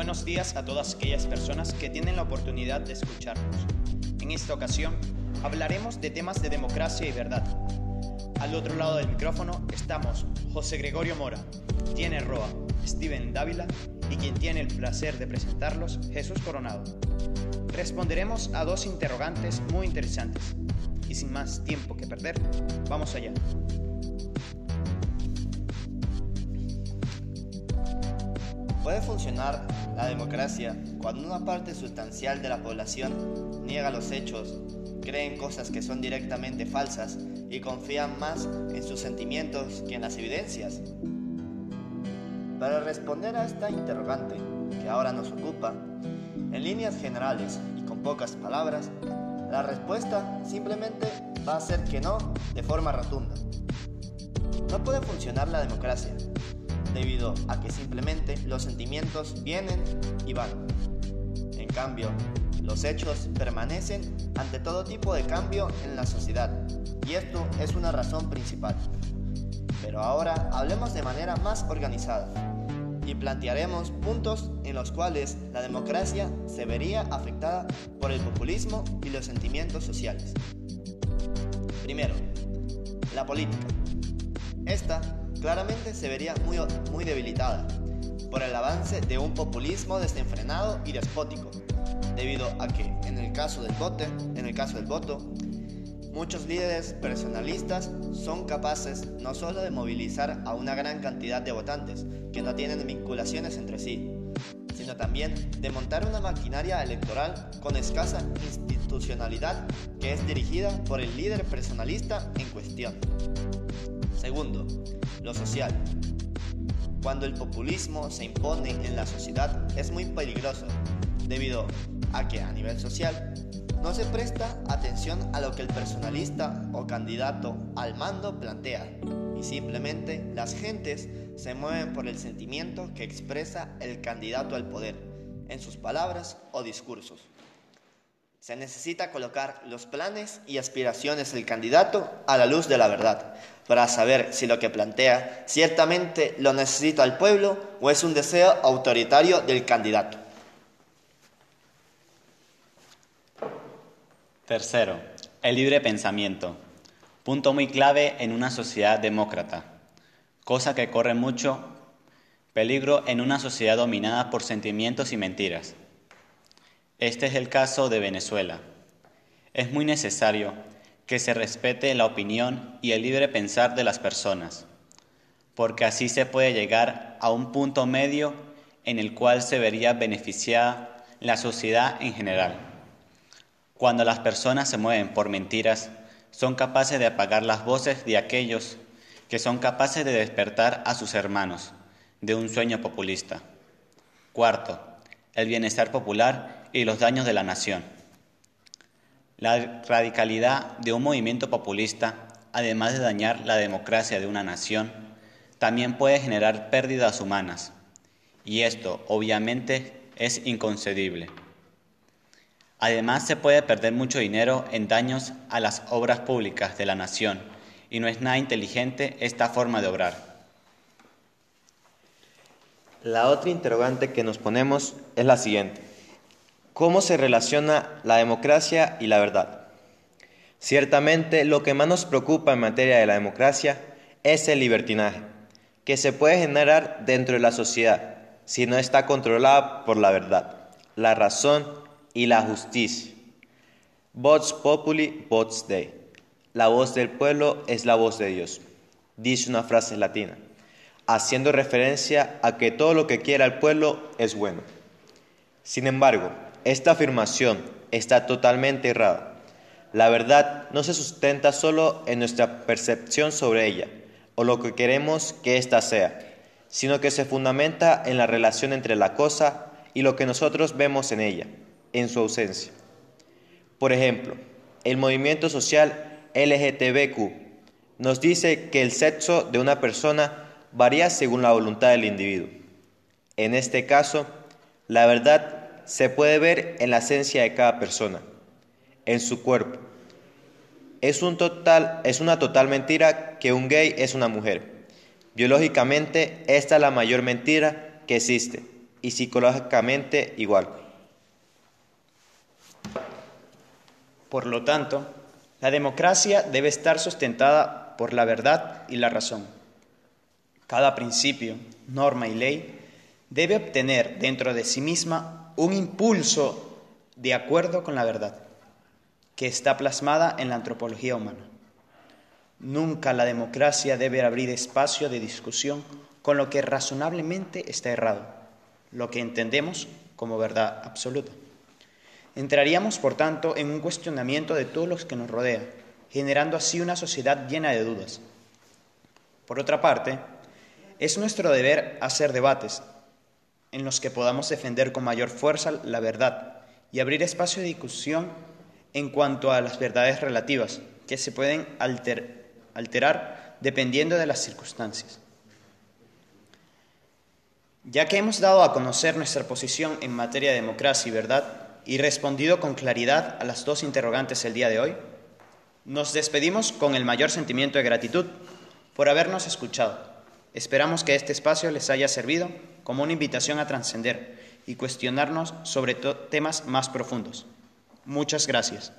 buenos días a todas aquellas personas que tienen la oportunidad de escucharnos. En esta ocasión hablaremos de temas de democracia y verdad. Al otro lado del micrófono estamos José Gregorio Mora, tiene Roa, Steven Dávila y quien tiene el placer de presentarlos, Jesús Coronado. Responderemos a dos interrogantes muy interesantes. Y sin más tiempo que perder, vamos allá. Puede funcionar la democracia cuando una parte sustancial de la población niega los hechos, cree en cosas que son directamente falsas y confían más en sus sentimientos que en las evidencias. Para responder a esta interrogante que ahora nos ocupa, en líneas generales y con pocas palabras, la respuesta simplemente va a ser que no de forma rotunda. No puede funcionar la democracia debido a que simplemente los sentimientos vienen y van. En cambio, los hechos permanecen ante todo tipo de cambio en la sociedad y esto es una razón principal. Pero ahora hablemos de manera más organizada y plantearemos puntos en los cuales la democracia se vería afectada por el populismo y los sentimientos sociales. Primero, la política. Esta claramente se vería muy, muy debilitada por el avance de un populismo desenfrenado y despótico, debido a que en el caso del voto, en el caso del voto, muchos líderes personalistas son capaces no solo de movilizar a una gran cantidad de votantes que no tienen vinculaciones entre sí, sino también de montar una maquinaria electoral con escasa institucionalidad que es dirigida por el líder personalista en cuestión. Segundo, lo social. Cuando el populismo se impone en la sociedad es muy peligroso, debido a que a nivel social no se presta atención a lo que el personalista o candidato al mando plantea y simplemente las gentes se mueven por el sentimiento que expresa el candidato al poder en sus palabras o discursos. Se necesita colocar los planes y aspiraciones del candidato a la luz de la verdad, para saber si lo que plantea ciertamente lo necesita el pueblo o es un deseo autoritario del candidato. Tercero, el libre pensamiento. Punto muy clave en una sociedad demócrata, cosa que corre mucho peligro en una sociedad dominada por sentimientos y mentiras. Este es el caso de Venezuela. Es muy necesario que se respete la opinión y el libre pensar de las personas, porque así se puede llegar a un punto medio en el cual se vería beneficiada la sociedad en general. Cuando las personas se mueven por mentiras, son capaces de apagar las voces de aquellos que son capaces de despertar a sus hermanos de un sueño populista. Cuarto, el bienestar popular y los daños de la nación. La radicalidad de un movimiento populista, además de dañar la democracia de una nación, también puede generar pérdidas humanas, y esto obviamente es inconcebible. Además, se puede perder mucho dinero en daños a las obras públicas de la nación, y no es nada inteligente esta forma de obrar. La otra interrogante que nos ponemos es la siguiente. ¿Cómo se relaciona la democracia y la verdad? Ciertamente lo que más nos preocupa en materia de la democracia es el libertinaje, que se puede generar dentro de la sociedad si no está controlada por la verdad, la razón y la justicia. Vox populi, vox dei. La voz del pueblo es la voz de Dios, dice una frase latina, haciendo referencia a que todo lo que quiera el pueblo es bueno. Sin embargo, esta afirmación está totalmente errada. La verdad no se sustenta solo en nuestra percepción sobre ella o lo que queremos que ésta sea, sino que se fundamenta en la relación entre la cosa y lo que nosotros vemos en ella, en su ausencia. Por ejemplo, el movimiento social LGTBQ nos dice que el sexo de una persona varía según la voluntad del individuo. En este caso, la verdad se puede ver en la esencia de cada persona, en su cuerpo. Es, un total, es una total mentira que un gay es una mujer. Biológicamente, esta es la mayor mentira que existe. y psicológicamente igual. Por lo tanto, la democracia debe estar sustentada por la verdad y la razón. Cada principio, norma y ley debe obtener dentro de sí misma un impulso de acuerdo con la verdad, que está plasmada en la antropología humana. Nunca la democracia debe abrir espacio de discusión con lo que razonablemente está errado, lo que entendemos como verdad absoluta. Entraríamos, por tanto, en un cuestionamiento de todos los que nos rodea, generando así una sociedad llena de dudas. Por otra parte, es nuestro deber hacer debates en los que podamos defender con mayor fuerza la verdad y abrir espacio de discusión en cuanto a las verdades relativas, que se pueden alterar dependiendo de las circunstancias. Ya que hemos dado a conocer nuestra posición en materia de democracia y verdad y respondido con claridad a las dos interrogantes el día de hoy, nos despedimos con el mayor sentimiento de gratitud por habernos escuchado. Esperamos que este espacio les haya servido como una invitación a trascender y cuestionarnos sobre temas más profundos. Muchas gracias.